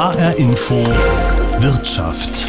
HR Info Wirtschaft.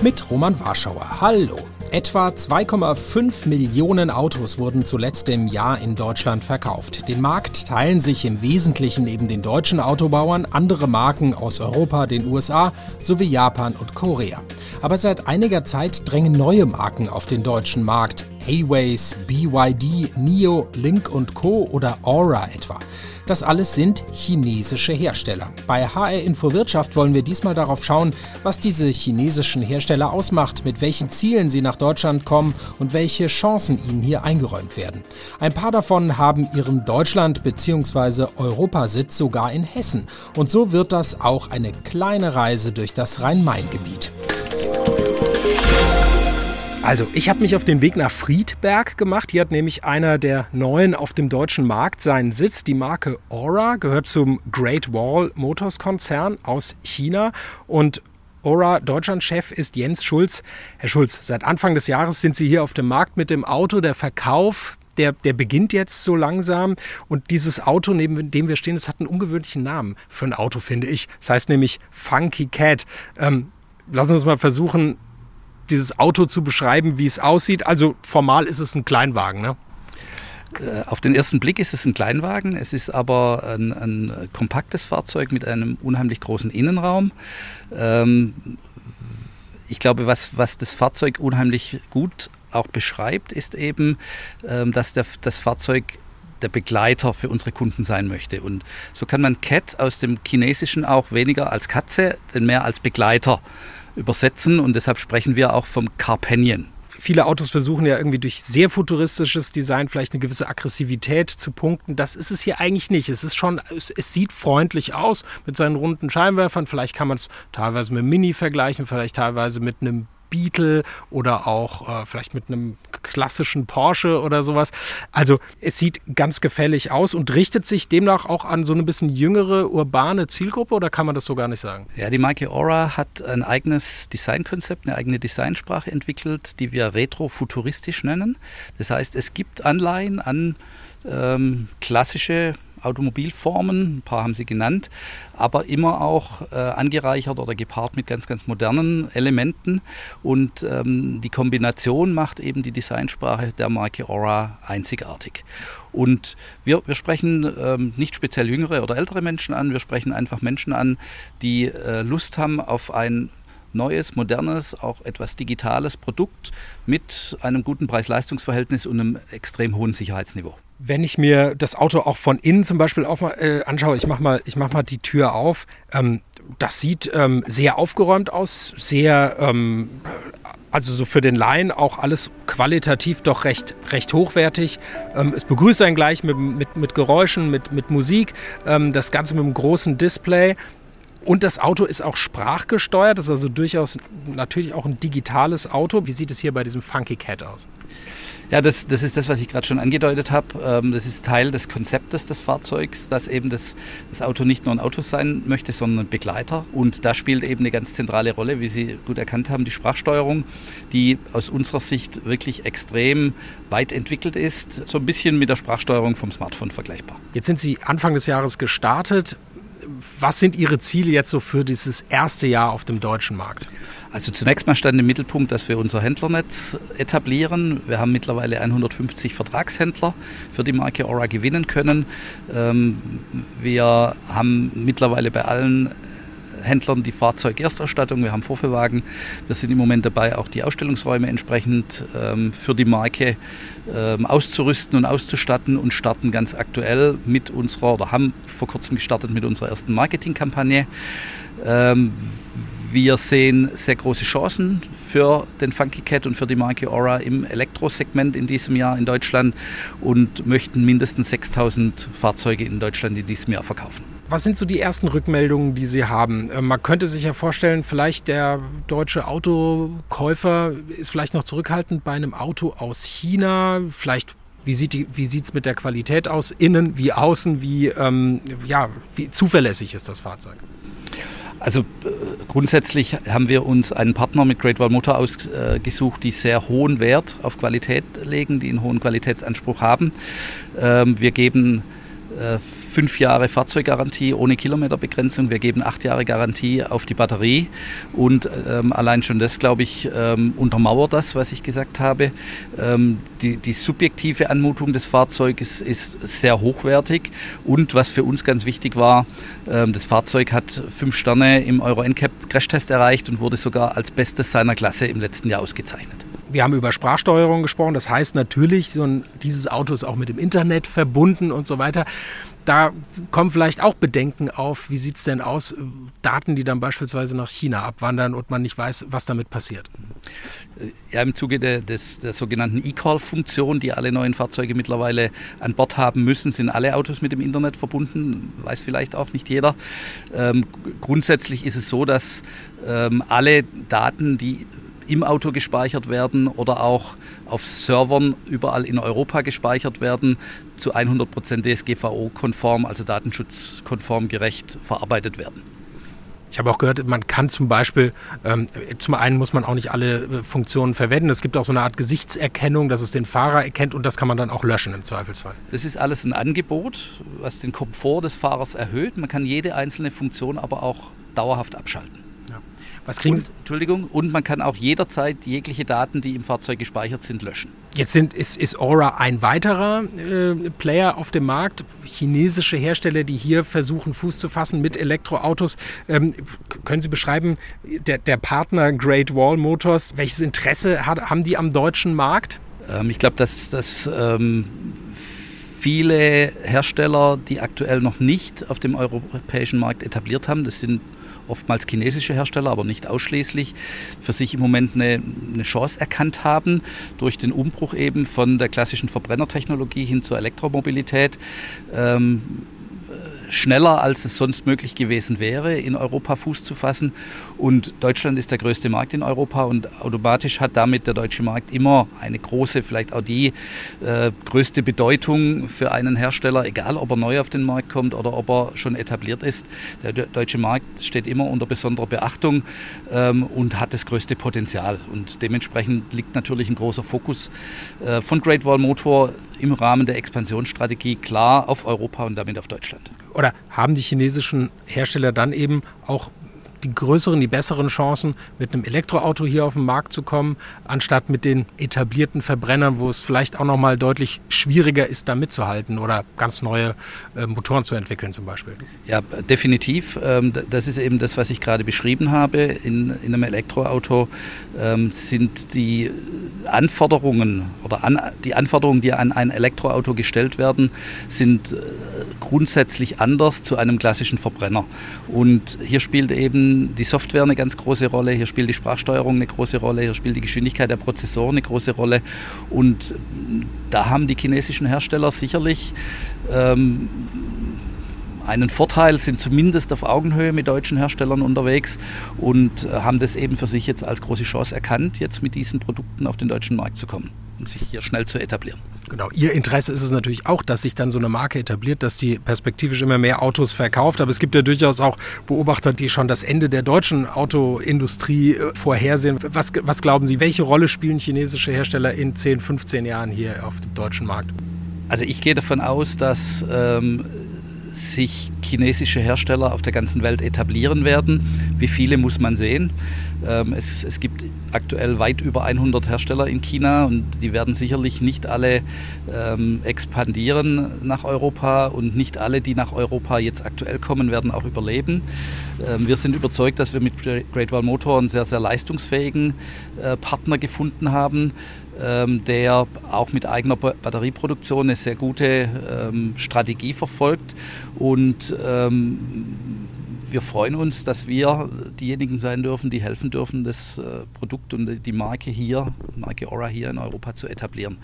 Mit Roman Warschauer. Hallo. Etwa 2,5 Millionen Autos wurden zuletzt im Jahr in Deutschland verkauft. Den Markt teilen sich im Wesentlichen neben den deutschen Autobauern andere Marken aus Europa, den USA sowie Japan und Korea. Aber seit einiger Zeit drängen neue Marken auf den deutschen Markt. Hayways, BYD, NIO, Link Co. oder Aura etwa. Das alles sind chinesische Hersteller. Bei HR Info Wirtschaft wollen wir diesmal darauf schauen, was diese chinesischen Hersteller ausmacht, mit welchen Zielen sie nach Deutschland kommen und welche Chancen ihnen hier eingeräumt werden. Ein paar davon haben ihren Deutschland- bzw. Europasitz sogar in Hessen. Und so wird das auch eine kleine Reise durch das Rhein-Main-Gebiet. Also, ich habe mich auf den Weg nach Friedberg gemacht. Hier hat nämlich einer der neuen auf dem deutschen Markt seinen Sitz. Die Marke Aura gehört zum Great Wall Motors Konzern aus China und Aura Deutschlandchef ist Jens Schulz. Herr Schulz, seit Anfang des Jahres sind Sie hier auf dem Markt mit dem Auto. Der Verkauf, der, der beginnt jetzt so langsam. Und dieses Auto, neben dem wir stehen, das hat einen ungewöhnlichen Namen für ein Auto, finde ich. Das heißt nämlich Funky Cat. Ähm, lassen Sie uns mal versuchen, dieses Auto zu beschreiben, wie es aussieht. Also formal ist es ein Kleinwagen, ne? Äh, auf den ersten Blick ist es ein Kleinwagen, es ist aber ein, ein kompaktes Fahrzeug mit einem unheimlich großen Innenraum. Ähm, ich glaube, was, was das Fahrzeug unheimlich gut auch beschreibt, ist eben, ähm, dass der, das Fahrzeug der Begleiter für unsere Kunden sein möchte. Und so kann man Cat aus dem Chinesischen auch weniger als Katze, denn mehr als Begleiter übersetzen und deshalb sprechen wir auch vom Carpanion. Viele Autos versuchen ja irgendwie durch sehr futuristisches Design vielleicht eine gewisse Aggressivität zu punkten. Das ist es hier eigentlich nicht. Es ist schon, es, es sieht freundlich aus mit seinen runden Scheinwerfern. Vielleicht kann man es teilweise mit einem Mini vergleichen, vielleicht teilweise mit einem Beetle oder auch äh, vielleicht mit einem klassischen Porsche oder sowas. Also es sieht ganz gefällig aus und richtet sich demnach auch an so eine bisschen jüngere urbane Zielgruppe oder kann man das so gar nicht sagen? Ja, die Marke Aura hat ein eigenes Designkonzept, eine eigene Designsprache entwickelt, die wir retrofuturistisch nennen. Das heißt, es gibt Anleihen an ähm, klassische Automobilformen, ein paar haben Sie genannt, aber immer auch äh, angereichert oder gepaart mit ganz, ganz modernen Elementen. Und ähm, die Kombination macht eben die Designsprache der Marke Aura einzigartig. Und wir, wir sprechen ähm, nicht speziell jüngere oder ältere Menschen an, wir sprechen einfach Menschen an, die äh, Lust haben auf ein neues, modernes, auch etwas digitales Produkt mit einem guten Preis-Leistungs-Verhältnis und einem extrem hohen Sicherheitsniveau wenn ich mir das Auto auch von innen zum Beispiel auf, äh, anschaue, ich mache mal, mach mal die Tür auf, ähm, das sieht ähm, sehr aufgeräumt aus, sehr, ähm, also so für den Laien auch alles qualitativ doch recht, recht hochwertig. Ähm, es begrüßt einen gleich mit, mit, mit Geräuschen, mit, mit Musik, ähm, das Ganze mit einem großen Display. Und das Auto ist auch sprachgesteuert, das ist also durchaus natürlich auch ein digitales Auto. Wie sieht es hier bei diesem Funky Cat aus? Ja, das, das ist das, was ich gerade schon angedeutet habe. Ähm, das ist Teil des Konzeptes des Fahrzeugs, dass eben das, das Auto nicht nur ein Auto sein möchte, sondern ein Begleiter. Und da spielt eben eine ganz zentrale Rolle, wie Sie gut erkannt haben, die Sprachsteuerung, die aus unserer Sicht wirklich extrem weit entwickelt ist. So ein bisschen mit der Sprachsteuerung vom Smartphone vergleichbar. Jetzt sind Sie Anfang des Jahres gestartet was sind Ihre Ziele jetzt so für dieses erste Jahr auf dem deutschen Markt? Also zunächst mal stand im Mittelpunkt, dass wir unser Händlernetz etablieren. Wir haben mittlerweile 150 Vertragshändler für die Marke Aura gewinnen können. Ähm, wir haben mittlerweile bei allen Händlern die Fahrzeugersterstattung, wir haben Vorführwagen. Wir sind im Moment dabei, auch die Ausstellungsräume entsprechend ähm, für die Marke ähm, auszurüsten und auszustatten und starten ganz aktuell mit unserer, oder haben vor kurzem gestartet mit unserer ersten Marketingkampagne. Ähm, wir sehen sehr große Chancen für den Funky Cat und für die Marke Aura im Elektrosegment in diesem Jahr in Deutschland und möchten mindestens 6000 Fahrzeuge in Deutschland in diesem Jahr verkaufen. Was sind so die ersten Rückmeldungen, die Sie haben? Äh, man könnte sich ja vorstellen, vielleicht der deutsche Autokäufer ist vielleicht noch zurückhaltend bei einem Auto aus China. Vielleicht wie sieht es mit der Qualität aus, innen wie außen, wie, ähm, ja, wie zuverlässig ist das Fahrzeug? Also äh, grundsätzlich haben wir uns einen Partner mit Great Wall Motor ausgesucht, die sehr hohen Wert auf Qualität legen, die einen hohen Qualitätsanspruch haben. Ähm, wir geben äh, fünf Jahre Fahrzeuggarantie ohne Kilometerbegrenzung. Wir geben acht Jahre Garantie auf die Batterie. Und ähm, allein schon das, glaube ich, ähm, untermauert das, was ich gesagt habe. Ähm, die, die, subjektive Anmutung des Fahrzeuges ist sehr hochwertig. Und was für uns ganz wichtig war, ähm, das Fahrzeug hat fünf Sterne im Euro NCAP Crashtest erreicht und wurde sogar als Bestes seiner Klasse im letzten Jahr ausgezeichnet. Wir haben über Sprachsteuerung gesprochen. Das heißt natürlich, so ein, dieses Auto ist auch mit dem Internet verbunden und so weiter. Da kommen vielleicht auch Bedenken auf. Wie sieht es denn aus? Daten, die dann beispielsweise nach China abwandern und man nicht weiß, was damit passiert. Ja, im Zuge der, des, der sogenannten E-Call-Funktion, die alle neuen Fahrzeuge mittlerweile an Bord haben müssen, sind alle Autos mit dem Internet verbunden. Weiß vielleicht auch nicht jeder. Ähm, grundsätzlich ist es so, dass ähm, alle Daten, die im Auto gespeichert werden oder auch auf Servern überall in Europa gespeichert werden, zu 100% DSGVO-konform, also datenschutzkonform gerecht verarbeitet werden. Ich habe auch gehört, man kann zum Beispiel, ähm, zum einen muss man auch nicht alle äh, Funktionen verwenden. Es gibt auch so eine Art Gesichtserkennung, dass es den Fahrer erkennt und das kann man dann auch löschen im Zweifelsfall. Das ist alles ein Angebot, was den Komfort des Fahrers erhöht. Man kann jede einzelne Funktion aber auch dauerhaft abschalten. Was kriegen und, Entschuldigung, und man kann auch jederzeit jegliche Daten, die im Fahrzeug gespeichert sind, löschen. Jetzt sind, ist, ist Aura ein weiterer äh, Player auf dem Markt. Chinesische Hersteller, die hier versuchen, Fuß zu fassen mit Elektroautos. Ähm, können Sie beschreiben, der, der Partner Great Wall Motors, welches Interesse hat, haben die am deutschen Markt? Ähm, ich glaube, dass, dass ähm, viele Hersteller, die aktuell noch nicht auf dem europäischen Markt etabliert haben, das sind oftmals chinesische Hersteller, aber nicht ausschließlich, für sich im Moment eine, eine Chance erkannt haben, durch den Umbruch eben von der klassischen Verbrennertechnologie hin zur Elektromobilität. Ähm, schneller, als es sonst möglich gewesen wäre, in Europa Fuß zu fassen. Und Deutschland ist der größte Markt in Europa und automatisch hat damit der deutsche Markt immer eine große, vielleicht auch die äh, größte Bedeutung für einen Hersteller, egal ob er neu auf den Markt kommt oder ob er schon etabliert ist. Der deutsche Markt steht immer unter besonderer Beachtung ähm, und hat das größte Potenzial. Und dementsprechend liegt natürlich ein großer Fokus äh, von Great Wall Motor im Rahmen der Expansionsstrategie klar auf Europa und damit auf Deutschland oder haben die chinesischen Hersteller dann eben auch die größeren, die besseren Chancen, mit einem Elektroauto hier auf den Markt zu kommen, anstatt mit den etablierten Verbrennern, wo es vielleicht auch noch mal deutlich schwieriger ist, da mitzuhalten oder ganz neue äh, Motoren zu entwickeln zum Beispiel. Ja, definitiv. Ähm, das ist eben das, was ich gerade beschrieben habe. In, in einem Elektroauto ähm, sind die Anforderungen oder an, die Anforderungen, die an ein Elektroauto gestellt werden, sind äh, grundsätzlich anders zu einem klassischen Verbrenner. Und hier spielt eben die Software eine ganz große Rolle, hier spielt die Sprachsteuerung eine große Rolle, hier spielt die Geschwindigkeit der Prozessoren eine große Rolle. Und da haben die chinesischen Hersteller sicherlich ähm, einen Vorteil, sind zumindest auf Augenhöhe mit deutschen Herstellern unterwegs und äh, haben das eben für sich jetzt als große Chance erkannt, jetzt mit diesen Produkten auf den deutschen Markt zu kommen sich hier schnell zu etablieren. Genau, Ihr Interesse ist es natürlich auch, dass sich dann so eine Marke etabliert, dass die perspektivisch immer mehr Autos verkauft. Aber es gibt ja durchaus auch Beobachter, die schon das Ende der deutschen Autoindustrie äh, vorhersehen. Was, was glauben Sie, welche Rolle spielen chinesische Hersteller in 10, 15 Jahren hier auf dem deutschen Markt? Also ich gehe davon aus, dass ähm, sich chinesische Hersteller auf der ganzen Welt etablieren werden. Wie viele muss man sehen? Ähm, es, es, gibt aktuell weit über 100 Hersteller in China und die werden sicherlich nicht alle ähm, expandieren nach Europa und nicht alle, die nach Europa jetzt aktuell kommen, werden auch überleben. Ähm, wir sind überzeugt, dass wir mit Great Wall Motor einen sehr, sehr leistungsfähigen äh, Partner gefunden haben, der auch mit eigener Batterieproduktion eine sehr gute ähm, Strategie verfolgt. Und ähm, wir freuen uns, dass wir diejenigen sein dürfen, die helfen dürfen, das äh, Produkt und die Marke hier, Marke Aura hier in Europa zu etablieren.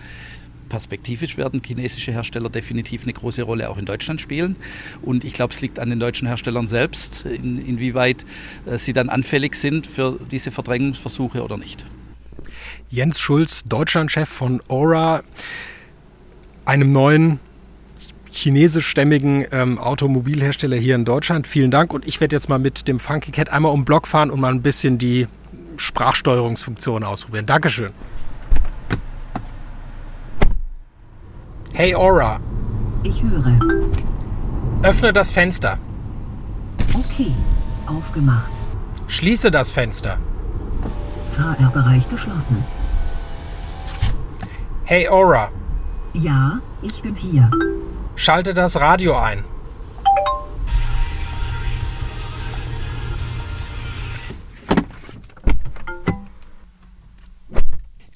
Perspektivisch werden chinesische Hersteller definitiv eine große Rolle auch in Deutschland spielen. Und ich glaube, es liegt an den deutschen Herstellern selbst, in, inwieweit äh, sie dann anfällig sind für diese Verdrängungsversuche oder nicht. Jens Schulz, Deutschlandchef von Aura, einem neuen chinesischstämmigen ähm, Automobilhersteller hier in Deutschland. Vielen Dank und ich werde jetzt mal mit dem Funky Cat einmal um den Block fahren und mal ein bisschen die Sprachsteuerungsfunktion ausprobieren. Dankeschön. Hey Aura. Ich höre. Öffne das Fenster. Okay, aufgemacht. Schließe das Fenster. VR-Bereich geschlossen. Hey Aura, Ja, ich bin hier. schalte das Radio ein.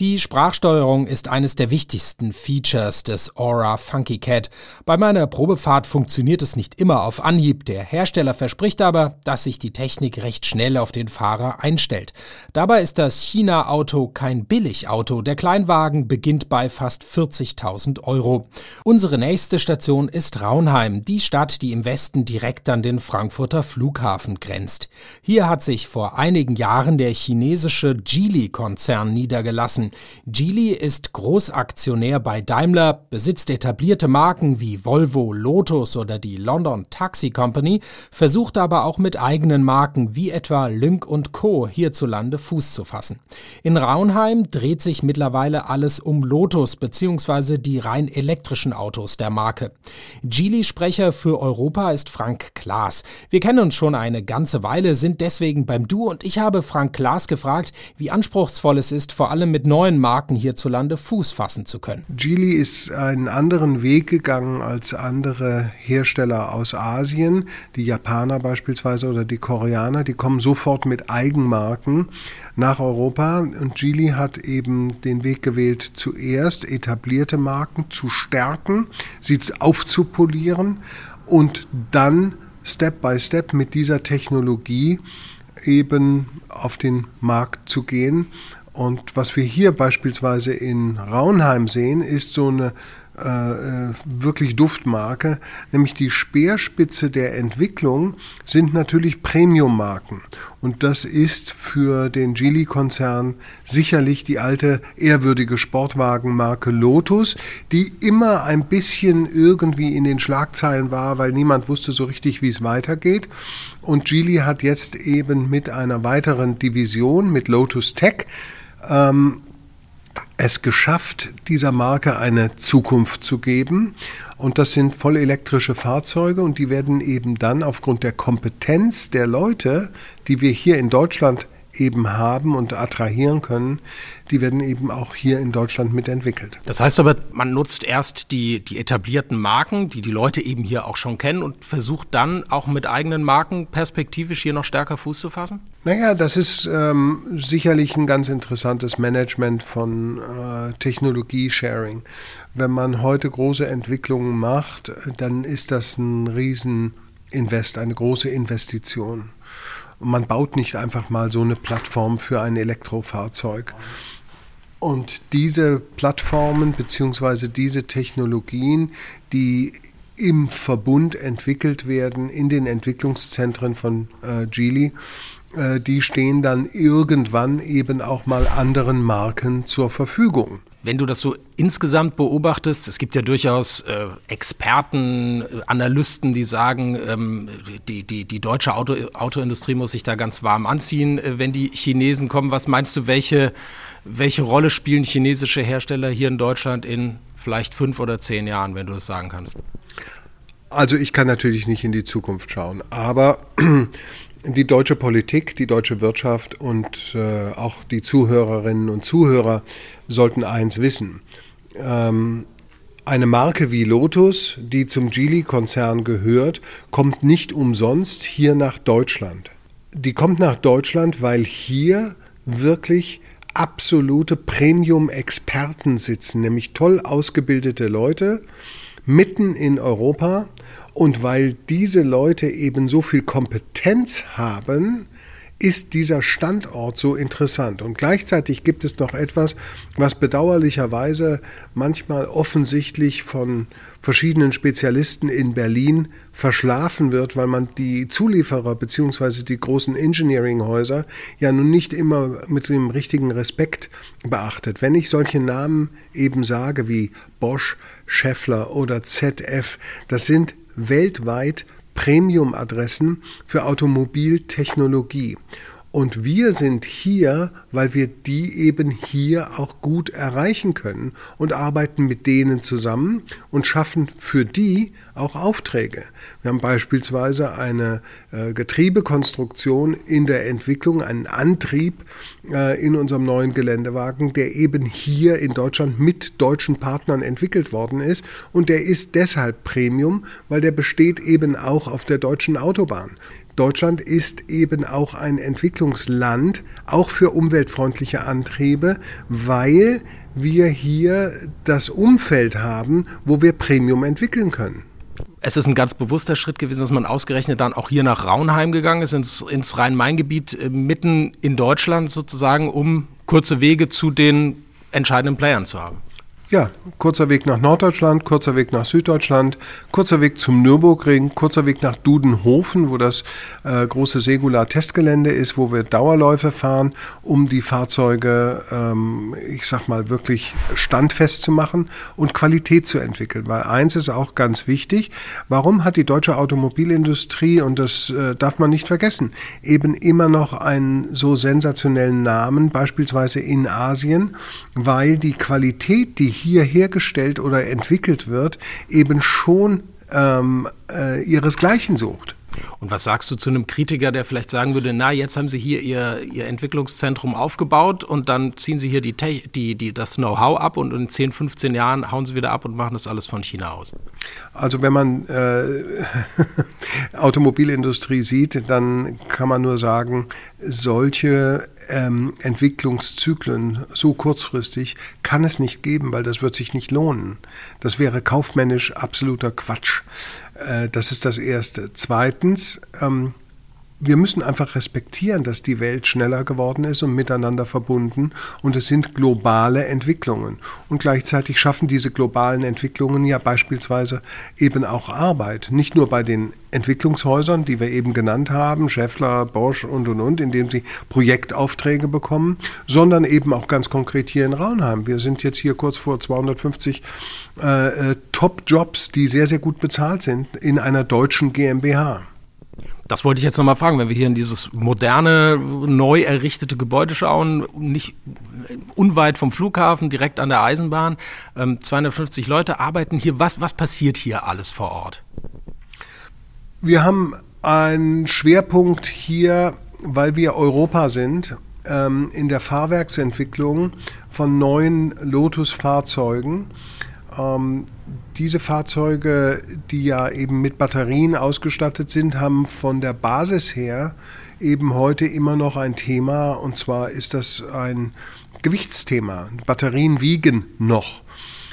Die Sprachsteuerung ist eines der wichtigsten Features des Aura Funky Cat. Bei meiner Probefahrt funktioniert es nicht immer auf Anhieb. Der Hersteller verspricht aber, dass sich die Technik recht schnell auf den Fahrer einstellt. Dabei ist das China-Auto kein Billigauto. Der Kleinwagen beginnt bei fast 40.000 Euro. Unsere nächste Station ist Raunheim, die Stadt, die im Westen direkt an den Frankfurter Flughafen grenzt. Hier hat sich vor einigen Jahren der chinesische Geely-Konzern niedergelassen. Geely ist Großaktionär bei Daimler, besitzt etablierte Marken wie Volvo, Lotus oder die London Taxi Company, versucht aber auch mit eigenen Marken wie etwa Lynk Co. hierzulande Fuß zu fassen. In Raunheim dreht sich mittlerweile alles um Lotus bzw. die rein elektrischen Autos der Marke. Geely-Sprecher für Europa ist Frank Klaas. Wir kennen uns schon eine ganze Weile, sind deswegen beim Du und ich habe Frank Klaas gefragt, wie anspruchsvoll es ist, vor allem mit neuen Marken hierzulande Fuß fassen zu können. Geely ist einen anderen Weg gegangen als andere Hersteller aus Asien, die Japaner beispielsweise oder die Koreaner, die kommen sofort mit Eigenmarken nach Europa und Geely hat eben den Weg gewählt, zuerst etablierte Marken zu stärken, sie aufzupolieren und dann Step by Step mit dieser Technologie eben auf den Markt zu gehen. Und was wir hier beispielsweise in Raunheim sehen, ist so eine äh, wirklich Duftmarke, nämlich die Speerspitze der Entwicklung sind natürlich Premium-Marken. Und das ist für den Geely-Konzern sicherlich die alte ehrwürdige Sportwagenmarke Lotus, die immer ein bisschen irgendwie in den Schlagzeilen war, weil niemand wusste so richtig, wie es weitergeht. Und Geely hat jetzt eben mit einer weiteren Division, mit Lotus Tech, ähm, es geschafft, dieser Marke eine Zukunft zu geben. Und das sind voll elektrische Fahrzeuge und die werden eben dann aufgrund der Kompetenz der Leute, die wir hier in Deutschland eben haben und attrahieren können, die werden eben auch hier in Deutschland mitentwickelt. Das heißt aber, man nutzt erst die, die etablierten Marken, die die Leute eben hier auch schon kennen und versucht dann auch mit eigenen Marken perspektivisch hier noch stärker Fuß zu fassen? Naja, das ist ähm, sicherlich ein ganz interessantes Management von äh, Technologie-Sharing. Wenn man heute große Entwicklungen macht, dann ist das ein Rieseninvest, eine große Investition. Und man baut nicht einfach mal so eine Plattform für ein Elektrofahrzeug. Und diese Plattformen bzw. diese Technologien, die im Verbund entwickelt werden, in den Entwicklungszentren von äh, Geely, äh, die stehen dann irgendwann eben auch mal anderen Marken zur Verfügung. Wenn du das so insgesamt beobachtest, es gibt ja durchaus äh, Experten, äh, Analysten, die sagen, ähm, die, die, die deutsche Auto, Autoindustrie muss sich da ganz warm anziehen, äh, wenn die Chinesen kommen. Was meinst du, welche, welche Rolle spielen chinesische Hersteller hier in Deutschland in vielleicht fünf oder zehn Jahren, wenn du es sagen kannst? Also ich kann natürlich nicht in die Zukunft schauen, aber die deutsche Politik, die deutsche Wirtschaft und äh, auch die Zuhörerinnen und Zuhörer sollten eins wissen. Ähm, eine Marke wie Lotus, die zum Geely-Konzern gehört, kommt nicht umsonst hier nach Deutschland. Die kommt nach Deutschland, weil hier wirklich absolute Premium-Experten sitzen, nämlich toll ausgebildete Leute mitten in Europa und weil diese Leute eben so viel Kompetenz haben, ist dieser Standort so interessant. Und gleichzeitig gibt es noch etwas, was bedauerlicherweise manchmal offensichtlich von verschiedenen Spezialisten in Berlin verschlafen wird, weil man die Zulieferer bzw. die großen Engineeringhäuser ja nun nicht immer mit dem richtigen Respekt beachtet. Wenn ich solche Namen eben sage wie Bosch, Scheffler oder ZF, das sind weltweit Premium-Adressen für Automobiltechnologie. Und wir sind hier, weil wir die eben hier auch gut erreichen können und arbeiten mit denen zusammen und schaffen für die auch Aufträge. Wir haben beispielsweise eine äh, Getriebekonstruktion in der Entwicklung, einen Antrieb äh, in unserem neuen Geländewagen, der eben hier in Deutschland mit deutschen Partnern entwickelt worden ist. Und der ist deshalb Premium, weil der besteht eben auch auf der deutschen Autobahn. Deutschland ist eben auch ein Entwicklungsland, auch für umweltfreundliche Antriebe, weil wir hier das Umfeld haben, wo wir Premium entwickeln können. Es ist ein ganz bewusster Schritt gewesen, dass man ausgerechnet dann auch hier nach Raunheim gegangen ist, ins, ins Rhein-Main-Gebiet, äh, mitten in Deutschland sozusagen, um kurze Wege zu den entscheidenden Playern zu haben. Ja, kurzer Weg nach Norddeutschland, kurzer Weg nach Süddeutschland, kurzer Weg zum Nürburgring, kurzer Weg nach Dudenhofen, wo das äh, große Segula-Testgelände ist, wo wir Dauerläufe fahren, um die Fahrzeuge, ähm, ich sag mal, wirklich standfest zu machen und Qualität zu entwickeln. Weil eins ist auch ganz wichtig, warum hat die deutsche Automobilindustrie, und das äh, darf man nicht vergessen, eben immer noch einen so sensationellen Namen, beispielsweise in Asien, weil die Qualität, die hier hergestellt oder entwickelt wird, eben schon ähm, äh, ihresgleichen sucht. Und was sagst du zu einem Kritiker, der vielleicht sagen würde, na, jetzt haben Sie hier Ihr, Ihr Entwicklungszentrum aufgebaut und dann ziehen Sie hier die, die, die, das Know-how ab und in 10, 15 Jahren hauen Sie wieder ab und machen das alles von China aus? Also wenn man äh, Automobilindustrie sieht, dann kann man nur sagen, solche ähm, Entwicklungszyklen so kurzfristig kann es nicht geben, weil das wird sich nicht lohnen. Das wäre kaufmännisch absoluter Quatsch. Äh, das ist das Erste. Zweitens, ähm, wir müssen einfach respektieren, dass die Welt schneller geworden ist und miteinander verbunden und es sind globale Entwicklungen. Und gleichzeitig schaffen diese globalen Entwicklungen ja beispielsweise eben auch Arbeit. Nicht nur bei den Entwicklungshäusern, die wir eben genannt haben, Scheffler, Bosch und und und, indem sie Projektaufträge bekommen, sondern eben auch ganz konkret hier in Raunheim. Wir sind jetzt hier kurz vor 250 äh, äh, Top-Jobs, die sehr, sehr gut bezahlt sind in einer deutschen GmbH. Das wollte ich jetzt nochmal fragen, wenn wir hier in dieses moderne, neu errichtete Gebäude schauen, nicht unweit vom Flughafen, direkt an der Eisenbahn, 250 ähm, Leute arbeiten hier. Was, was passiert hier alles vor Ort? Wir haben einen Schwerpunkt hier, weil wir Europa sind, ähm, in der Fahrwerksentwicklung von neuen Lotus-Fahrzeugen. Diese Fahrzeuge, die ja eben mit Batterien ausgestattet sind, haben von der Basis her eben heute immer noch ein Thema und zwar ist das ein Gewichtsthema. Batterien wiegen noch.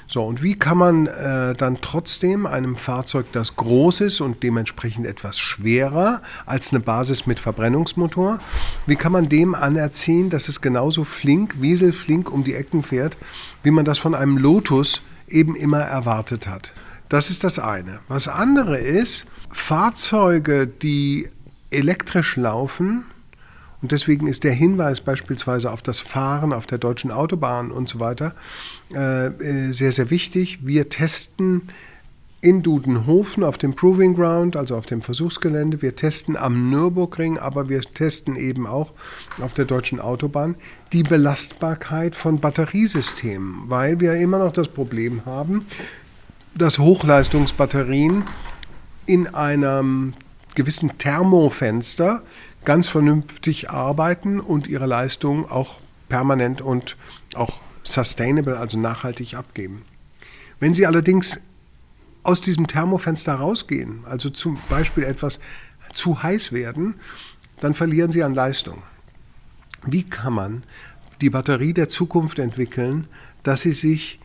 So, und wie kann man äh, dann trotzdem einem Fahrzeug, das groß ist und dementsprechend etwas schwerer als eine Basis mit Verbrennungsmotor, wie kann man dem anerziehen, dass es genauso flink, wieselflink um die Ecken fährt, wie man das von einem Lotus eben immer erwartet hat. Das ist das eine. Was andere ist, Fahrzeuge, die elektrisch laufen, und deswegen ist der Hinweis beispielsweise auf das Fahren auf der deutschen Autobahn und so weiter äh, äh sehr, sehr wichtig. Wir testen in Dudenhofen auf dem Proving Ground, also auf dem Versuchsgelände. Wir testen am Nürburgring, aber wir testen eben auch auf der deutschen Autobahn die Belastbarkeit von Batteriesystemen, weil wir immer noch das Problem haben, dass Hochleistungsbatterien in einem gewissen Thermofenster ganz vernünftig arbeiten und ihre Leistung auch permanent und auch sustainable, also nachhaltig abgeben. Wenn sie allerdings aus diesem Thermofenster rausgehen, also zum Beispiel etwas zu heiß werden, dann verlieren sie an Leistung. Wie kann man die Batterie der Zukunft entwickeln, dass sie sich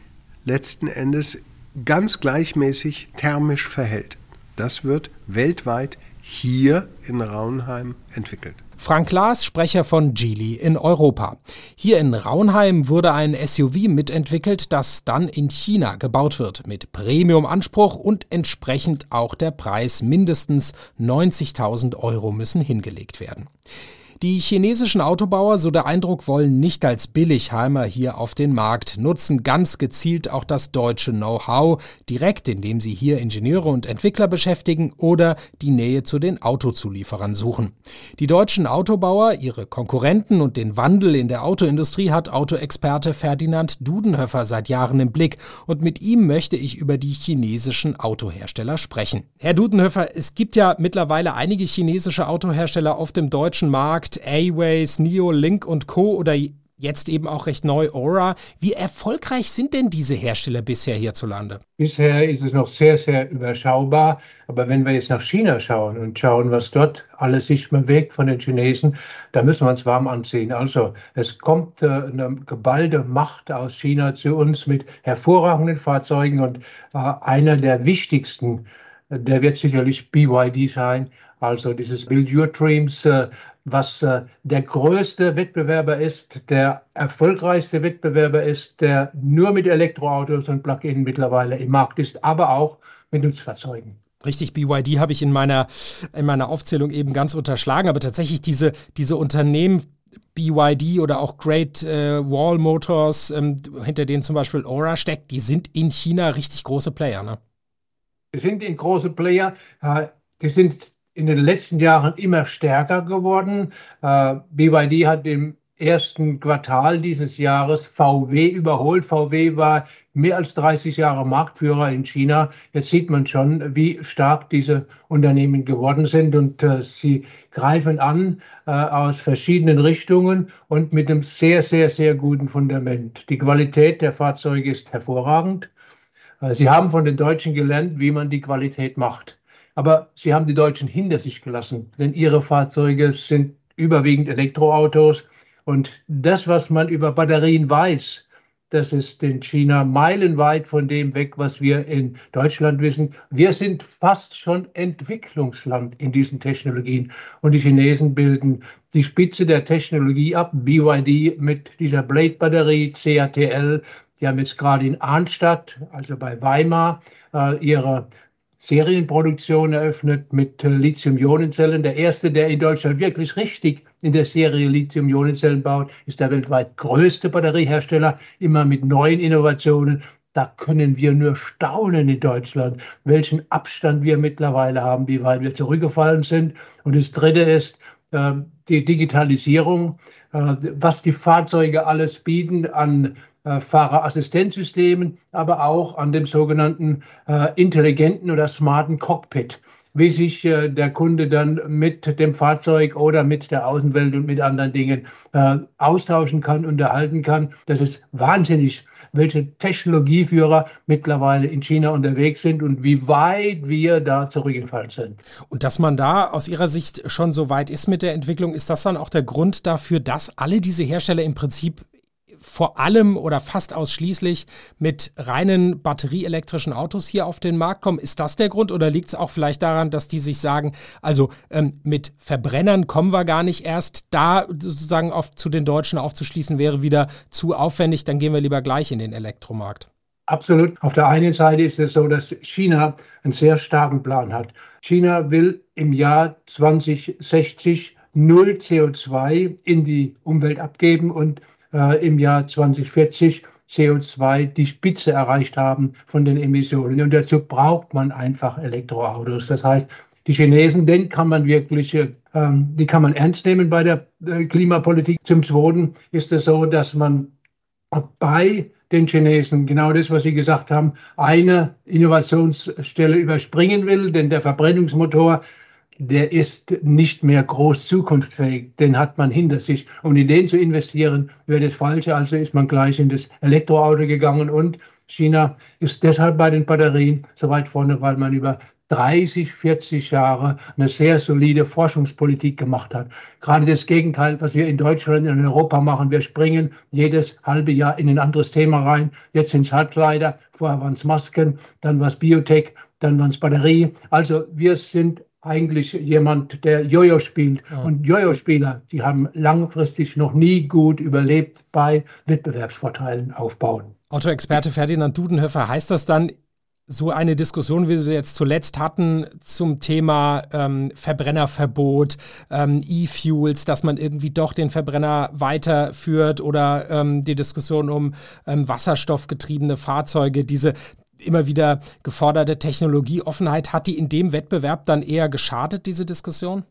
letzten Endes ganz gleichmäßig thermisch verhält? Das wird weltweit hier in Raunheim entwickelt. Frank Klaas, Sprecher von Geely in Europa. Hier in Raunheim wurde ein SUV mitentwickelt, das dann in China gebaut wird, mit Premium-Anspruch und entsprechend auch der Preis mindestens 90.000 Euro müssen hingelegt werden. Die chinesischen Autobauer, so der Eindruck, wollen nicht als Billigheimer hier auf den Markt, nutzen ganz gezielt auch das deutsche Know-how, direkt indem sie hier Ingenieure und Entwickler beschäftigen oder die Nähe zu den Autozulieferern suchen. Die deutschen Autobauer, ihre Konkurrenten und den Wandel in der Autoindustrie hat Autoexperte Ferdinand Dudenhöfer seit Jahren im Blick und mit ihm möchte ich über die chinesischen Autohersteller sprechen. Herr Dudenhöfer, es gibt ja mittlerweile einige chinesische Autohersteller auf dem deutschen Markt, A-Ways, Neo, Link und Co. oder jetzt eben auch recht neu Aura. Wie erfolgreich sind denn diese Hersteller bisher hierzulande? Bisher ist es noch sehr, sehr überschaubar. Aber wenn wir jetzt nach China schauen und schauen, was dort alles sich bewegt von den Chinesen, da müssen wir uns warm anziehen. Also es kommt äh, eine geballte Macht aus China zu uns mit hervorragenden Fahrzeugen und äh, einer der wichtigsten, äh, der wird sicherlich BYD sein. Also dieses Build Your Dreams äh, was äh, der größte Wettbewerber ist, der erfolgreichste Wettbewerber ist, der nur mit Elektroautos und Plug-in mittlerweile im Markt ist, aber auch mit Nutzfahrzeugen. Richtig, BYD habe ich in meiner, in meiner Aufzählung eben ganz unterschlagen, aber tatsächlich diese, diese Unternehmen, BYD oder auch Great äh, Wall Motors, ähm, hinter denen zum Beispiel Aura steckt, die sind in China richtig große Player, ne? Die sind in große Player. Äh, die sind in den letzten Jahren immer stärker geworden. Äh, BYD hat im ersten Quartal dieses Jahres VW überholt. VW war mehr als 30 Jahre Marktführer in China. Jetzt sieht man schon, wie stark diese Unternehmen geworden sind und äh, sie greifen an äh, aus verschiedenen Richtungen und mit einem sehr, sehr, sehr guten Fundament. Die Qualität der Fahrzeuge ist hervorragend. Äh, sie haben von den Deutschen gelernt, wie man die Qualität macht. Aber sie haben die Deutschen hinter sich gelassen, denn ihre Fahrzeuge sind überwiegend Elektroautos. Und das, was man über Batterien weiß, das ist in China meilenweit von dem weg, was wir in Deutschland wissen. Wir sind fast schon Entwicklungsland in diesen Technologien. Und die Chinesen bilden die Spitze der Technologie ab. BYD mit dieser Blade-Batterie, CATL. Die haben jetzt gerade in Arnstadt, also bei Weimar, äh, ihre Serienproduktion eröffnet mit Lithium-Ionen-Zellen. Der erste, der in Deutschland wirklich richtig in der Serie Lithium-Ionen-Zellen baut, ist der weltweit größte Batteriehersteller, immer mit neuen Innovationen. Da können wir nur staunen in Deutschland, welchen Abstand wir mittlerweile haben, wie weit wir zurückgefallen sind. Und das Dritte ist äh, die Digitalisierung, äh, was die Fahrzeuge alles bieten an Fahrerassistenzsystemen, aber auch an dem sogenannten äh, intelligenten oder smarten Cockpit, wie sich äh, der Kunde dann mit dem Fahrzeug oder mit der Außenwelt und mit anderen Dingen äh, austauschen kann, unterhalten kann. Das ist wahnsinnig, welche Technologieführer mittlerweile in China unterwegs sind und wie weit wir da zurückgefallen sind. Und dass man da aus Ihrer Sicht schon so weit ist mit der Entwicklung, ist das dann auch der Grund dafür, dass alle diese Hersteller im Prinzip vor allem oder fast ausschließlich mit reinen batterieelektrischen Autos hier auf den Markt kommen. Ist das der Grund oder liegt es auch vielleicht daran, dass die sich sagen, also ähm, mit Verbrennern kommen wir gar nicht erst, da sozusagen auf, zu den Deutschen aufzuschließen wäre wieder zu aufwendig, dann gehen wir lieber gleich in den Elektromarkt. Absolut. Auf der einen Seite ist es so, dass China einen sehr starken Plan hat. China will im Jahr 2060 null CO2 in die Umwelt abgeben und äh, im Jahr 2040 CO2 die Spitze erreicht haben von den Emissionen. Und dazu braucht man einfach Elektroautos. Das heißt, die Chinesen, den kann man wirklich, äh, die kann man ernst nehmen bei der äh, Klimapolitik. Zum Zweiten ist es so, dass man bei den Chinesen genau das, was Sie gesagt haben, eine Innovationsstelle überspringen will, denn der Verbrennungsmotor der ist nicht mehr groß zukunftsfähig. Den hat man hinter sich. Und in den zu investieren, wäre das Falsche. Also ist man gleich in das Elektroauto gegangen. Und China ist deshalb bei den Batterien so weit vorne, weil man über 30, 40 Jahre eine sehr solide Forschungspolitik gemacht hat. Gerade das Gegenteil, was wir in Deutschland und in Europa machen. Wir springen jedes halbe Jahr in ein anderes Thema rein. Jetzt sind es Halbleiter, vorher waren es Masken, dann war es Biotech, dann waren es Batterie. Also wir sind eigentlich jemand, der Jojo spielt. Ja. Und Jojo-Spieler, die haben langfristig noch nie gut überlebt bei Wettbewerbsvorteilen aufbauen. Autoexperte Ferdinand Dudenhöfer, heißt das dann, so eine Diskussion, wie wir sie jetzt zuletzt hatten, zum Thema ähm, Verbrennerverbot, ähm, E-Fuels, dass man irgendwie doch den Verbrenner weiterführt oder ähm, die Diskussion um ähm, wasserstoffgetriebene Fahrzeuge, diese immer wieder geforderte Technologieoffenheit, hat die in dem Wettbewerb dann eher geschadet, diese Diskussion?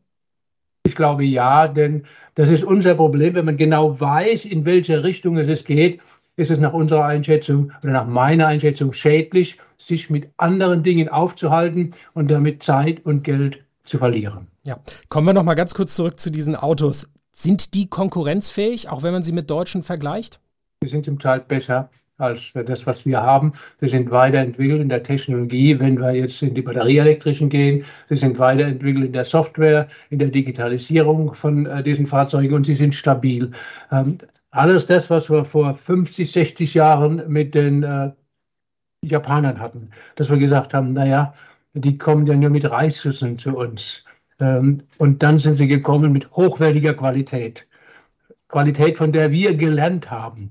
Ich glaube ja, denn das ist unser Problem, wenn man genau weiß, in welche Richtung es geht, ist es nach unserer Einschätzung oder nach meiner Einschätzung schädlich sich mit anderen Dingen aufzuhalten und damit Zeit und Geld zu verlieren. Ja, kommen wir noch mal ganz kurz zurück zu diesen Autos. Sind die konkurrenzfähig, auch wenn man sie mit deutschen vergleicht? Sie sind zum Teil besser als das, was wir haben. Sie sind weiterentwickelt in der Technologie, wenn wir jetzt in die batterieelektrischen gehen. Sie sind weiterentwickelt in der Software, in der Digitalisierung von äh, diesen Fahrzeugen und sie sind stabil. Ähm, alles das, was wir vor 50, 60 Jahren mit den äh, Japanern hatten, dass wir gesagt haben, naja, die kommen ja nur mit Reisschüsseln zu uns. Ähm, und dann sind sie gekommen mit hochwertiger Qualität. Qualität, von der wir gelernt haben.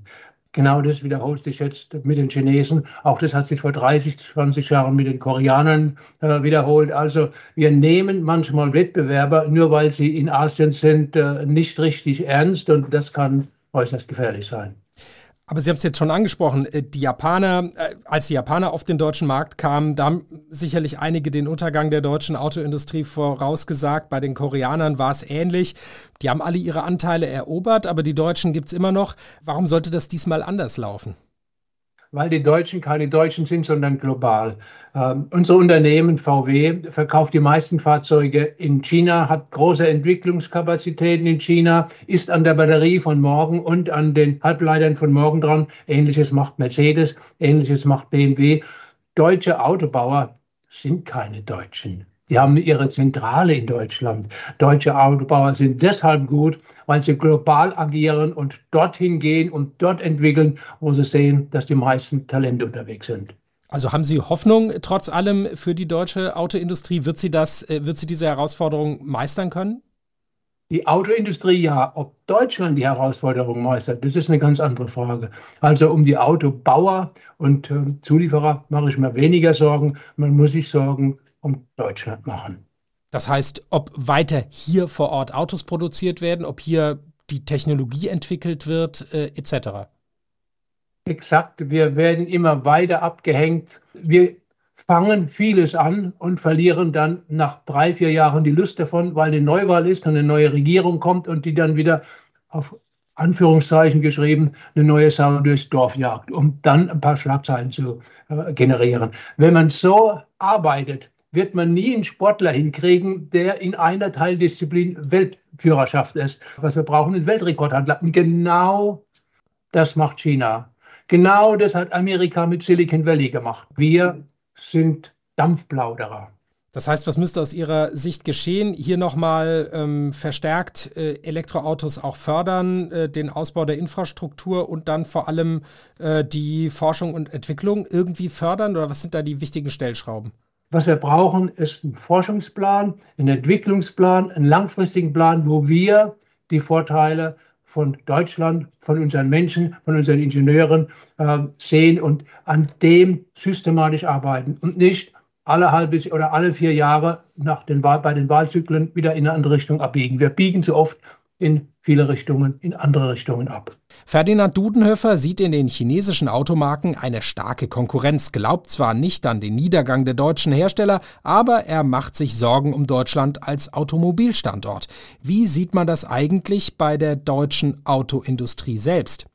Genau das wiederholt sich jetzt mit den Chinesen. Auch das hat sich vor 30, 20 Jahren mit den Koreanern äh, wiederholt. Also wir nehmen manchmal Wettbewerber, nur weil sie in Asien sind, äh, nicht richtig ernst und das kann äußerst gefährlich sein. Aber Sie haben es jetzt schon angesprochen, äh, die Japaner, äh, als die Japaner auf den deutschen Markt kamen, da haben sicherlich einige den Untergang der deutschen Autoindustrie vorausgesagt. Bei den Koreanern war es ähnlich. Die haben alle ihre Anteile erobert, aber die Deutschen gibt es immer noch. Warum sollte das diesmal anders laufen? Weil die Deutschen keine Deutschen sind, sondern global. Ähm, unser Unternehmen VW verkauft die meisten Fahrzeuge in China, hat große Entwicklungskapazitäten in China, ist an der Batterie von morgen und an den Halbleitern von morgen dran. Ähnliches macht Mercedes, ähnliches macht BMW. Deutsche Autobauer sind keine Deutschen. Die haben ihre Zentrale in Deutschland. Deutsche Autobauer sind deshalb gut, weil sie global agieren und dorthin gehen und dort entwickeln, wo sie sehen, dass die meisten Talente unterwegs sind. Also haben Sie Hoffnung trotz allem für die deutsche Autoindustrie? Wird sie das, äh, wird sie diese Herausforderung meistern können? Die Autoindustrie ja, ob Deutschland die Herausforderung meistert, das ist eine ganz andere Frage. Also um die Autobauer und äh, Zulieferer mache ich mir weniger Sorgen. Man muss sich Sorgen um Deutschland machen. Das heißt, ob weiter hier vor Ort Autos produziert werden, ob hier die Technologie entwickelt wird, äh, etc. Exakt, wir werden immer weiter abgehängt. Wir fangen vieles an und verlieren dann nach drei, vier Jahren die Lust davon, weil eine Neuwahl ist und eine neue Regierung kommt und die dann wieder auf Anführungszeichen geschrieben, eine neue Sau durchs Dorf jagt, um dann ein paar Schlagzeilen zu äh, generieren. Wenn man so arbeitet, wird man nie einen Sportler hinkriegen, der in einer Teildisziplin Weltführerschaft ist. Was wir brauchen, ist Weltrekordhandler. Und genau das macht China. Genau das hat Amerika mit Silicon Valley gemacht. Wir sind Dampfplauderer. Das heißt, was müsste aus Ihrer Sicht geschehen? Hier nochmal ähm, verstärkt äh, Elektroautos auch fördern, äh, den Ausbau der Infrastruktur und dann vor allem äh, die Forschung und Entwicklung irgendwie fördern? Oder was sind da die wichtigen Stellschrauben? Was wir brauchen, ist ein Forschungsplan, einen Entwicklungsplan, einen langfristigen Plan, wo wir die Vorteile von Deutschland, von unseren Menschen, von unseren Ingenieuren äh, sehen und an dem systematisch arbeiten und nicht alle halbe oder alle vier Jahre nach den bei den Wahlzyklen wieder in eine andere Richtung abbiegen. Wir biegen zu oft in viele Richtungen, in andere Richtungen ab. Ferdinand Dudenhöfer sieht in den chinesischen Automarken eine starke Konkurrenz, glaubt zwar nicht an den Niedergang der deutschen Hersteller, aber er macht sich Sorgen um Deutschland als Automobilstandort. Wie sieht man das eigentlich bei der deutschen Autoindustrie selbst?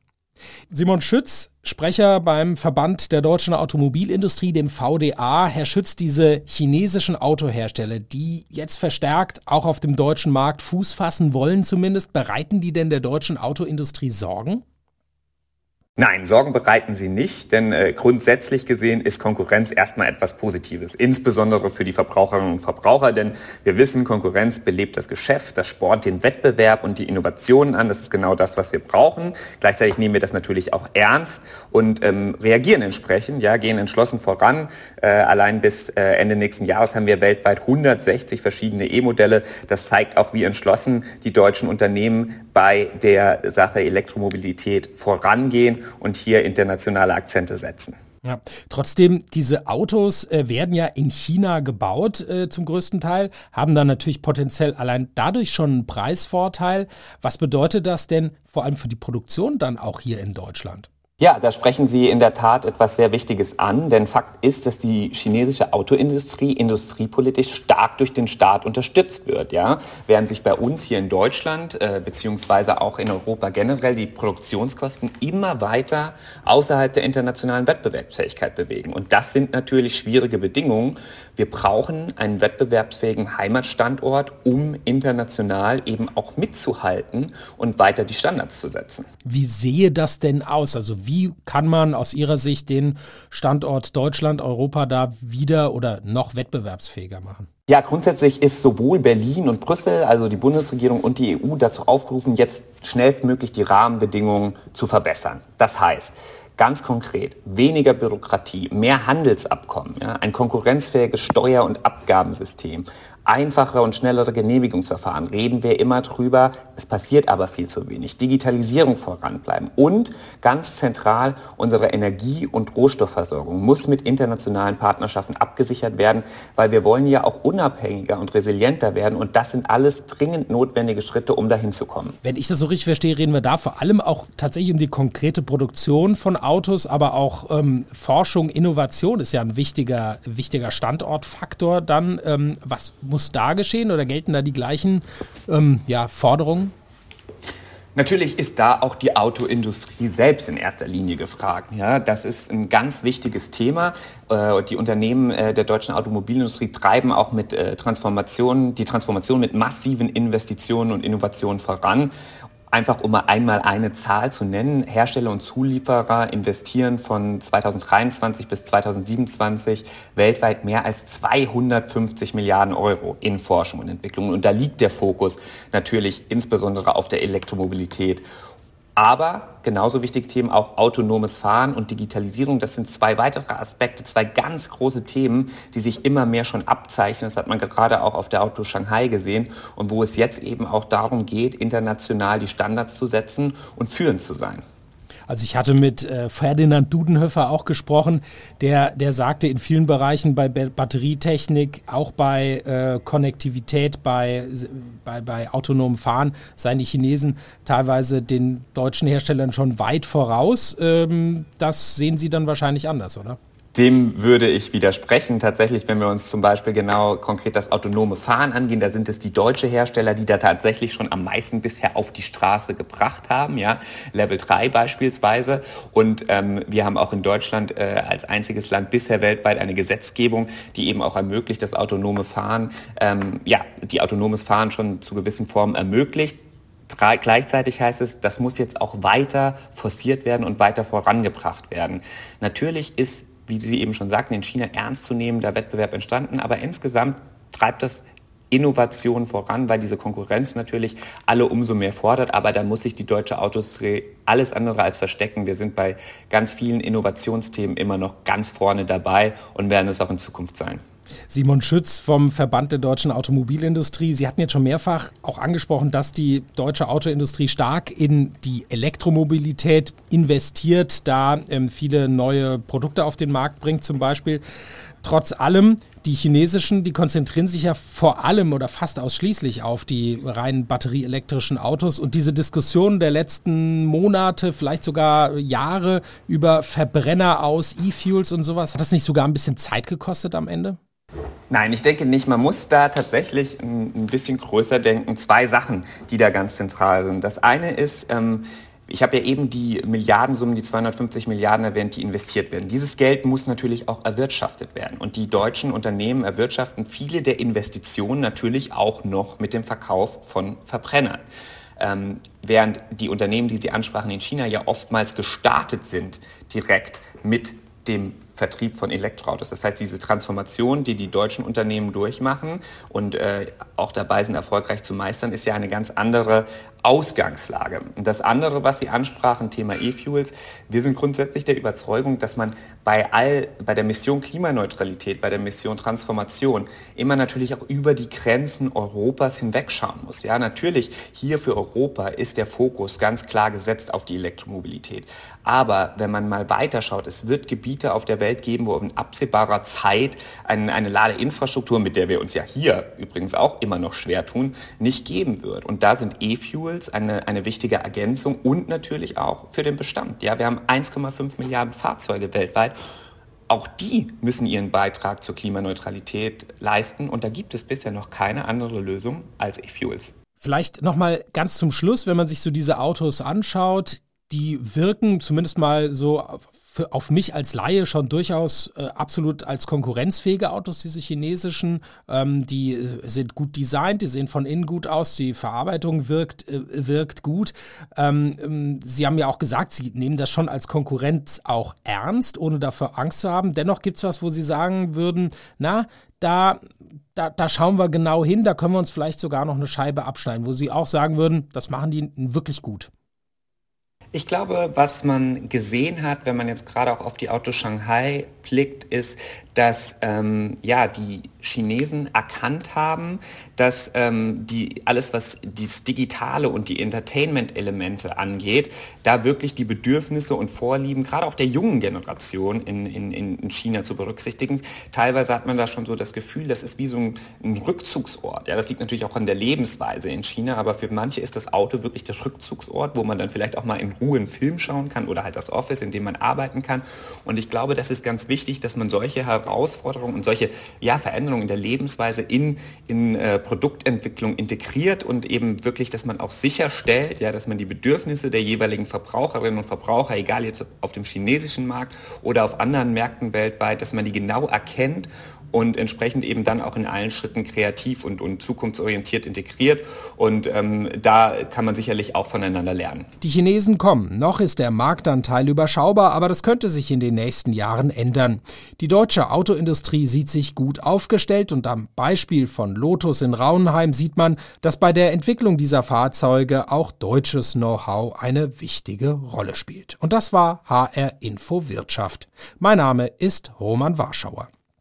Simon Schütz, Sprecher beim Verband der deutschen Automobilindustrie, dem VDA. Herr Schütz, diese chinesischen Autohersteller, die jetzt verstärkt auch auf dem deutschen Markt Fuß fassen wollen zumindest, bereiten die denn der deutschen Autoindustrie Sorgen? Nein, Sorgen bereiten sie nicht, denn äh, grundsätzlich gesehen ist Konkurrenz erstmal etwas Positives, insbesondere für die Verbraucherinnen und Verbraucher, denn wir wissen, Konkurrenz belebt das Geschäft, das spornt den Wettbewerb und die Innovationen an. Das ist genau das, was wir brauchen. Gleichzeitig nehmen wir das natürlich auch ernst und ähm, reagieren entsprechend, ja, gehen entschlossen voran. Äh, allein bis äh, Ende nächsten Jahres haben wir weltweit 160 verschiedene E-Modelle. Das zeigt auch, wie entschlossen die deutschen Unternehmen bei der Sache Elektromobilität vorangehen und hier internationale Akzente setzen. Ja, trotzdem, diese Autos äh, werden ja in China gebaut äh, zum größten Teil, haben dann natürlich potenziell allein dadurch schon einen Preisvorteil. Was bedeutet das denn vor allem für die Produktion dann auch hier in Deutschland? Ja, da sprechen Sie in der Tat etwas sehr Wichtiges an, denn Fakt ist, dass die chinesische Autoindustrie industriepolitisch stark durch den Staat unterstützt wird. Ja? Während sich bei uns hier in Deutschland äh, beziehungsweise auch in Europa generell die Produktionskosten immer weiter außerhalb der internationalen Wettbewerbsfähigkeit bewegen. Und das sind natürlich schwierige Bedingungen. Wir brauchen einen wettbewerbsfähigen Heimatstandort, um international eben auch mitzuhalten und weiter die Standards zu setzen. Wie sehe das denn aus? Also wie kann man aus Ihrer Sicht den Standort Deutschland, Europa da wieder oder noch wettbewerbsfähiger machen? Ja, grundsätzlich ist sowohl Berlin und Brüssel, also die Bundesregierung und die EU dazu aufgerufen, jetzt schnellstmöglich die Rahmenbedingungen zu verbessern. Das heißt, ganz konkret weniger Bürokratie, mehr Handelsabkommen, ja, ein konkurrenzfähiges Steuer- und Abgabensystem, einfachere und schnellere Genehmigungsverfahren. Reden wir immer drüber, es passiert aber viel zu wenig. Digitalisierung voranbleiben und ganz zentral unsere Energie- und Rohstoffversorgung muss mit internationalen Partnerschaften abgesichert werden, weil wir wollen ja auch unabhängiger und resilienter werden und das sind alles dringend notwendige Schritte, um dahin zu kommen. Wenn ich das so richtig verstehe, reden wir da vor allem auch tatsächlich um die konkrete Produktion von Autos, aber auch ähm, Forschung, Innovation ist ja ein wichtiger, wichtiger Standortfaktor dann. Ähm, was da geschehen oder gelten da die gleichen ähm, ja, Forderungen? Natürlich ist da auch die Autoindustrie selbst in erster Linie gefragt. Ja, das ist ein ganz wichtiges Thema. Äh, die Unternehmen äh, der deutschen Automobilindustrie treiben auch mit äh, Transformationen, die Transformation mit massiven Investitionen und Innovationen voran. Einfach um mal einmal eine Zahl zu nennen, Hersteller und Zulieferer investieren von 2023 bis 2027 weltweit mehr als 250 Milliarden Euro in Forschung und Entwicklung. Und da liegt der Fokus natürlich insbesondere auf der Elektromobilität. Aber genauso wichtige Themen auch autonomes Fahren und Digitalisierung. Das sind zwei weitere Aspekte, zwei ganz große Themen, die sich immer mehr schon abzeichnen. Das hat man gerade auch auf der Auto Shanghai gesehen und wo es jetzt eben auch darum geht, international die Standards zu setzen und führend zu sein. Also ich hatte mit äh, Ferdinand Dudenhöfer auch gesprochen, der, der sagte, in vielen Bereichen bei Batterietechnik, auch bei äh, Konnektivität, bei, bei, bei autonomem Fahren, seien die Chinesen teilweise den deutschen Herstellern schon weit voraus. Ähm, das sehen Sie dann wahrscheinlich anders, oder? Dem würde ich widersprechen. Tatsächlich, wenn wir uns zum Beispiel genau konkret das autonome Fahren angehen, da sind es die deutsche Hersteller, die da tatsächlich schon am meisten bisher auf die Straße gebracht haben. Ja, Level 3 beispielsweise. Und ähm, wir haben auch in Deutschland äh, als einziges Land bisher weltweit eine Gesetzgebung, die eben auch ermöglicht, das autonome Fahren, ähm, ja, die autonomes Fahren schon zu gewissen Formen ermöglicht. Gleichzeitig heißt es, das muss jetzt auch weiter forciert werden und weiter vorangebracht werden. Natürlich ist wie Sie eben schon sagten, in China ernstzunehmender Wettbewerb entstanden. Aber insgesamt treibt das Innovation voran, weil diese Konkurrenz natürlich alle umso mehr fordert. Aber da muss sich die deutsche Autoindustrie alles andere als verstecken. Wir sind bei ganz vielen Innovationsthemen immer noch ganz vorne dabei und werden es auch in Zukunft sein. Simon Schütz vom Verband der deutschen Automobilindustrie. Sie hatten jetzt schon mehrfach auch angesprochen, dass die deutsche Autoindustrie stark in die Elektromobilität investiert, da ähm, viele neue Produkte auf den Markt bringt zum Beispiel. Trotz allem, die chinesischen, die konzentrieren sich ja vor allem oder fast ausschließlich auf die rein batterieelektrischen Autos. Und diese Diskussion der letzten Monate, vielleicht sogar Jahre über Verbrenner aus E-Fuels und sowas, hat das nicht sogar ein bisschen Zeit gekostet am Ende? Nein, ich denke nicht. Man muss da tatsächlich ein bisschen größer denken. Zwei Sachen, die da ganz zentral sind. Das eine ist, ähm, ich habe ja eben die Milliardensummen, die 250 Milliarden erwähnt, die investiert werden. Dieses Geld muss natürlich auch erwirtschaftet werden. Und die deutschen Unternehmen erwirtschaften viele der Investitionen natürlich auch noch mit dem Verkauf von Verbrennern. Ähm, während die Unternehmen, die Sie ansprachen in China, ja oftmals gestartet sind direkt mit dem Vertrieb von Elektroautos. Das heißt, diese Transformation, die die deutschen Unternehmen durchmachen und äh, auch dabei sind, erfolgreich zu meistern, ist ja eine ganz andere Ausgangslage. Und das andere, was Sie ansprachen, Thema E-Fuels, wir sind grundsätzlich der Überzeugung, dass man bei all, bei der Mission Klimaneutralität, bei der Mission Transformation immer natürlich auch über die Grenzen Europas hinwegschauen muss. Ja, natürlich hier für Europa ist der Fokus ganz klar gesetzt auf die Elektromobilität. Aber wenn man mal weiterschaut, es wird Gebiete auf der Welt geben, wo in absehbarer Zeit eine, eine Ladeinfrastruktur, mit der wir uns ja hier übrigens auch immer noch schwer tun, nicht geben wird. Und da sind E-Fuels Fuels eine, eine wichtige Ergänzung und natürlich auch für den Bestand. Ja, wir haben 1,5 Milliarden Fahrzeuge weltweit. Auch die müssen ihren Beitrag zur Klimaneutralität leisten und da gibt es bisher noch keine andere Lösung als E-Fuels. Vielleicht noch mal ganz zum Schluss, wenn man sich so diese Autos anschaut, die wirken zumindest mal so für, auf mich als Laie schon durchaus äh, absolut als konkurrenzfähige Autos, diese chinesischen. Ähm, die äh, sind gut designt, die sehen von innen gut aus, die Verarbeitung wirkt, äh, wirkt gut. Ähm, ähm, Sie haben ja auch gesagt, Sie nehmen das schon als Konkurrenz auch ernst, ohne dafür Angst zu haben. Dennoch gibt es was, wo Sie sagen würden, na, da, da, da schauen wir genau hin, da können wir uns vielleicht sogar noch eine Scheibe abschneiden, wo Sie auch sagen würden, das machen die wirklich gut. Ich glaube, was man gesehen hat, wenn man jetzt gerade auch auf die Auto Shanghai blickt, ist, dass ähm, ja, die Chinesen erkannt haben, dass ähm, die, alles, was das Digitale und die Entertainment-Elemente angeht, da wirklich die Bedürfnisse und Vorlieben, gerade auch der jungen Generation in, in, in China zu berücksichtigen. Teilweise hat man da schon so das Gefühl, das ist wie so ein, ein Rückzugsort. Ja, das liegt natürlich auch an der Lebensweise in China, aber für manche ist das Auto wirklich der Rückzugsort, wo man dann vielleicht auch mal in Ruhe einen Film schauen kann oder halt das Office, in dem man arbeiten kann. Und ich glaube, das ist ganz wichtig, dass man solche Herausforderungen und solche ja, Veränderungen in der Lebensweise in, in äh, Produktentwicklung integriert und eben wirklich, dass man auch sicherstellt, ja, dass man die Bedürfnisse der jeweiligen Verbraucherinnen und Verbraucher, egal jetzt auf dem chinesischen Markt oder auf anderen Märkten weltweit, dass man die genau erkennt und entsprechend eben dann auch in allen Schritten kreativ und, und zukunftsorientiert integriert. Und ähm, da kann man sicherlich auch voneinander lernen. Die Chinesen kommen. Noch ist der Marktanteil überschaubar, aber das könnte sich in den nächsten Jahren ändern. Die deutsche Autoindustrie sieht sich gut aufgestellt und am Beispiel von Lotus in Raunheim sieht man, dass bei der Entwicklung dieser Fahrzeuge auch deutsches Know-how eine wichtige Rolle spielt. Und das war HR Info Wirtschaft. Mein Name ist Roman Warschauer.